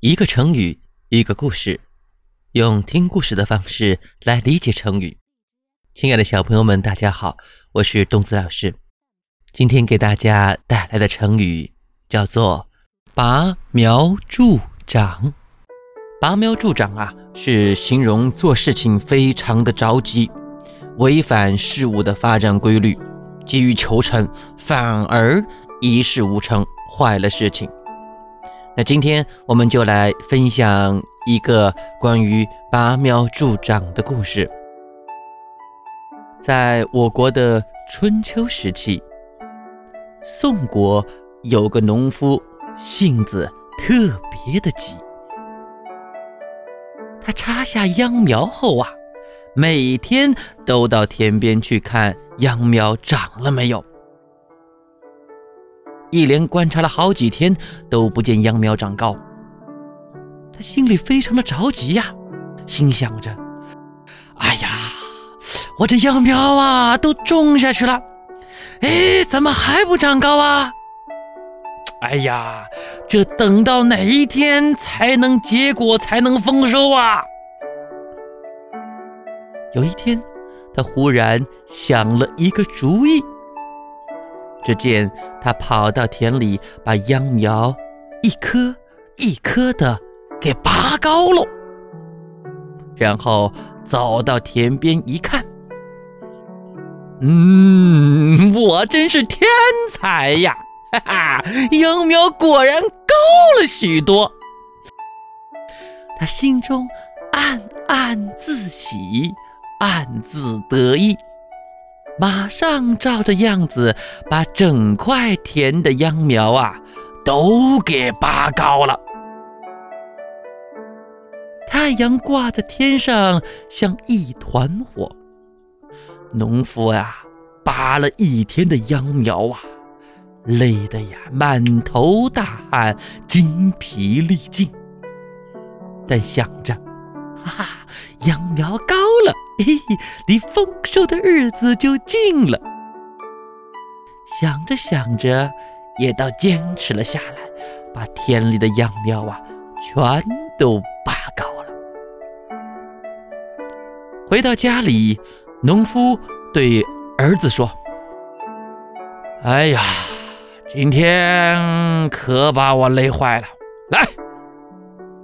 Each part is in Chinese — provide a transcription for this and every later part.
一个成语，一个故事，用听故事的方式来理解成语。亲爱的小朋友们，大家好，我是东子老师。今天给大家带来的成语叫做“拔苗助长”。拔苗助长啊，是形容做事情非常的着急，违反事物的发展规律，急于求成，反而一事无成，坏了事情。那今天我们就来分享一个关于拔苗助长的故事。在我国的春秋时期，宋国有个农夫，性子特别的急。他插下秧苗后啊，每天都到田边去看秧苗长了没有。一连观察了好几天，都不见秧苗长高。他心里非常的着急呀，心想着：“哎呀，我这秧苗啊都种下去了，哎，怎么还不长高啊？哎呀，这等到哪一天才能结果，才能丰收啊？”有一天，他忽然想了一个主意。只见他跑到田里，把秧苗一颗一颗的给拔高了，然后走到田边一看，嗯，我真是天才呀！哈哈，秧苗果然高了许多。他心中暗暗自喜，暗自得意。马上照着样子，把整块田的秧苗啊都给拔高了。太阳挂在天上，像一团火。农夫啊，拔了一天的秧苗啊，累得呀满头大汗，精疲力尽。但想着，哈哈，秧苗高了。嘿嘿，离丰收的日子就近了。想着想着，也倒坚持了下来，把田里的秧苗啊，全都拔高了。回到家里，农夫对儿子说：“哎呀，今天可把我累坏了，来，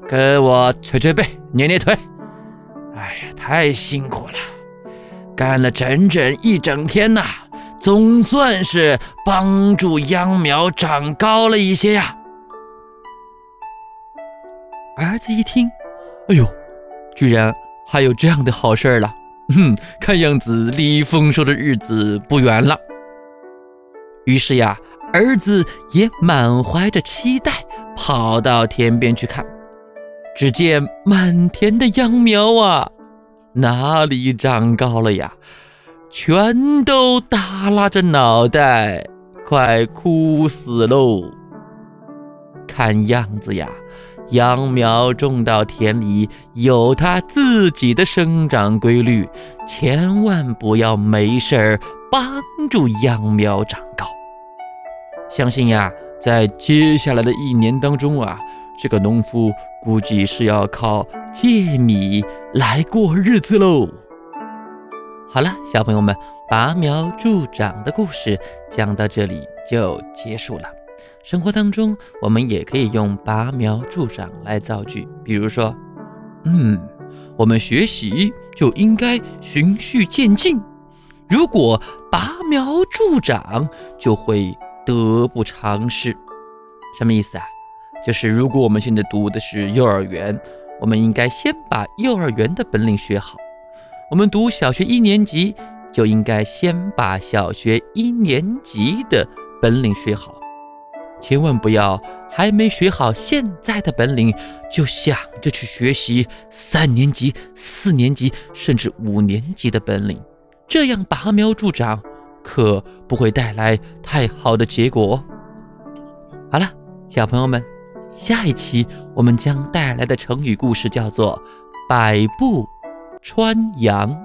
跟我捶捶背，捏捏腿。”哎呀，太辛苦了，干了整整一整天呐，总算是帮助秧苗长高了一些呀。儿子一听，哎呦，居然还有这样的好事儿了，哼，看样子离丰收的日子不远了。于是呀，儿子也满怀着期待，跑到田边去看。只见满田的秧苗啊，哪里长高了呀？全都耷拉着脑袋，快枯死喽！看样子呀，秧苗种到田里有它自己的生长规律，千万不要没事儿帮助秧苗长高。相信呀，在接下来的一年当中啊。这个农夫估计是要靠借米来过日子喽。好了，小朋友们，拔苗助长的故事讲到这里就结束了。生活当中，我们也可以用拔苗助长来造句，比如说，嗯，我们学习就应该循序渐进，如果拔苗助长，就会得不偿失。什么意思啊？就是如果我们现在读的是幼儿园，我们应该先把幼儿园的本领学好；我们读小学一年级，就应该先把小学一年级的本领学好，千万不要还没学好现在的本领，就想着去学习三年级、四年级甚至五年级的本领，这样拔苗助长，可不会带来太好的结果。好了，小朋友们。下一期我们将带来的成语故事叫做“百步穿杨”。